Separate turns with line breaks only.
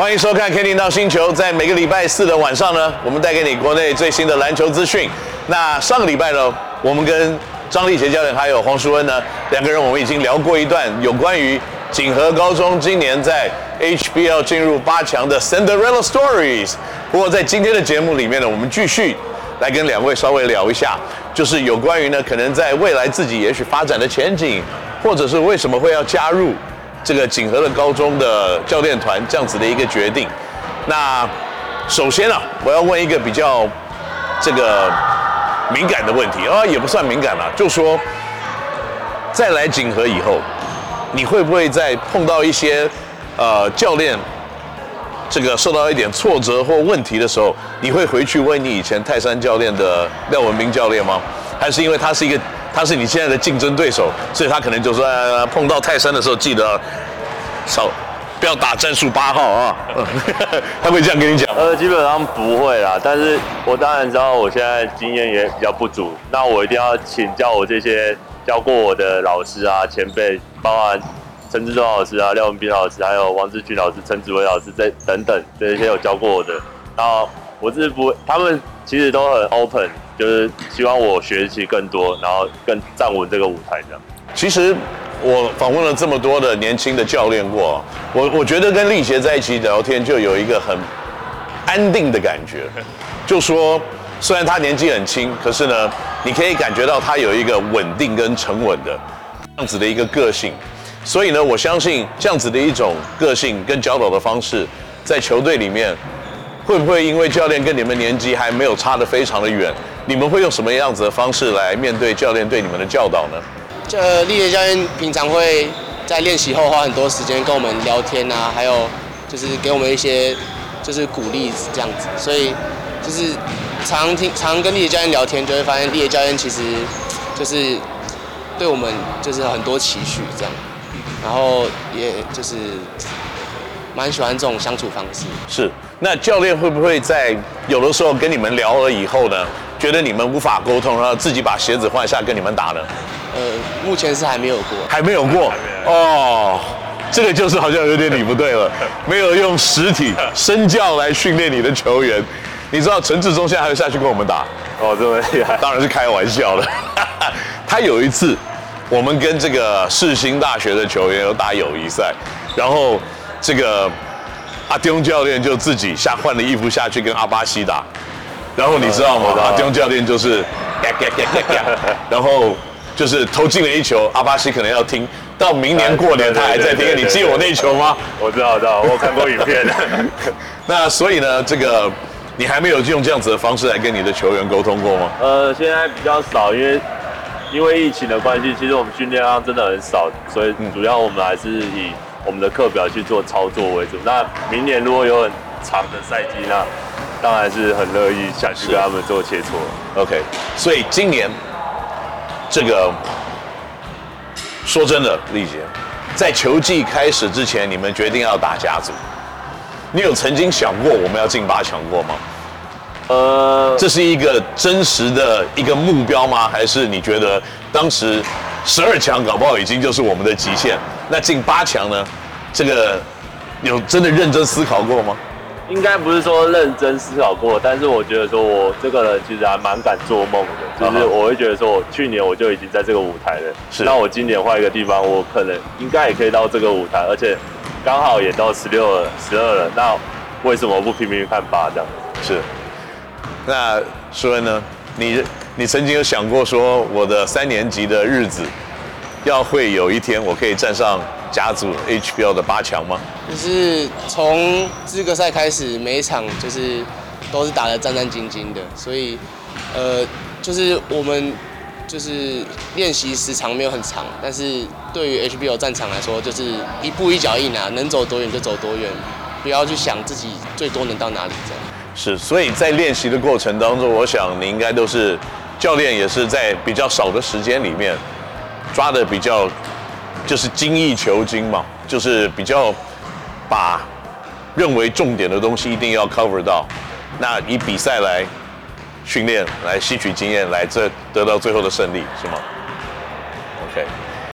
欢迎收看《Kenny NOW 星球》。在每个礼拜四的晚上呢，我们带给你国内最新的篮球资讯。那上个礼拜呢，我们跟张立杰教练还有黄淑恩呢两个人，我们已经聊过一段有关于锦和高中今年在 HBL 进入八强的 Cinderella Stories。不过在今天的节目里面呢，我们继续来跟两位稍微聊一下，就是有关于呢可能在未来自己也许发展的前景，或者是为什么会要加入。这个锦和的高中的教练团这样子的一个决定，那首先啊，我要问一个比较这个敏感的问题啊，也不算敏感了，就说再来锦和以后，你会不会在碰到一些呃教练这个受到一点挫折或问题的时候，你会回去问你以前泰山教练的廖文彬教练吗？还是因为他是一个？他是你现在的竞争对手，所以他可能就说，碰到泰山的时候，记得少不要打战术八号啊。他会这样跟你讲？
呃，基本上不会啦。但是我当然知道我现在经验也比较不足，那我一定要请教我这些教过我的老师啊、前辈，包含陈志忠老师啊、廖文斌老师，还有王志军老师、陈子威老师这等等这些有教过我的。然后我是不，他们其实都很 open。就是希望我学习更多，然后更站稳这个舞台这样。
其实我访问了这么多的年轻的教练过，我我觉得跟力杰在一起聊天就有一个很安定的感觉。就说虽然他年纪很轻，可是呢，你可以感觉到他有一个稳定跟沉稳的这样子的一个个性。所以呢，我相信这样子的一种个性跟教导的方式，在球队里面会不会因为教练跟你们年纪还没有差得非常的远？你们会用什么样子的方式来面对教练对你们的教导呢？
这力杰教练平常会在练习后花很多时间跟我们聊天啊，还有就是给我们一些就是鼓励这样子，所以就是常听常跟力杰教练聊天，就会发现力杰教练其实就是对我们就是很多期许这样，然后也就是蛮喜欢这种相处方式。
是，那教练会不会在有的时候跟你们聊了以后呢？觉得你们无法沟通，然后自己把鞋子换下跟你们打呢？
呃，目前是还没有过，
还没有过哦。这个就是好像有点理不对了，没有用实体身教来训练你的球员。你知道陈志忠现在还会下去跟我们打？
哦，这么厉害？
当然是开玩笑的。他有一次，我们跟这个世新大学的球员有打友谊赛，然后这个阿丁教练就自己下换了衣服下去跟阿巴西打。然后你知道吗？阿丁教练就是，然后就是投进了一球。阿巴西可能要听到明年过年，他还在听。你记得我那球吗？
我知道，我知道，我看过影片。
那所以呢，这个你还没有用这样子的方式来跟你的球员沟通过吗？
呃，现在比较少，因为因为疫情的关系，其实我们训练量真的很少，所以主要我们还是以我们的课表去做操作为主。那明年如果有很长的赛季，那当然是很乐意想去跟他们做切磋。
OK，所以今年这个说真的，丽姐，在球季开始之前，你们决定要打甲组，你有曾经想过我们要进八强过吗？呃，这是一个真实的一个目标吗？还是你觉得当时十二强搞不好已经就是我们的极限？那进八强呢？这个有真的认真思考过吗？
应该不是说认真思考过，但是我觉得说我这个人其实还蛮敢做梦的，就是我会觉得说，我去年我就已经在这个舞台了，是。那我今年换一个地方，我可能应该也可以到这个舞台，而且刚好也到十六了、十二了，那为什么不拼命看八这样？
是。那舒恩呢？你你曾经有想过说，我的三年级的日子，要会有一天我可以站上？甲组 HBL 的八强吗？
就是从资格赛开始，每一场就是都是打得战战兢兢的，所以呃，就是我们就是练习时长没有很长，但是对于 HBO 战场来说，就是一步一脚印啊，能走多远就走多远，不要去想自己最多能到哪里这样。
是，所以在练习的过程当中，我想你应该都是教练也是在比较少的时间里面抓的比较。就是精益求精嘛，就是比较把认为重点的东西一定要 cover 到，那以比赛来训练，来吸取经验，来这得到最后的胜利，是吗？OK。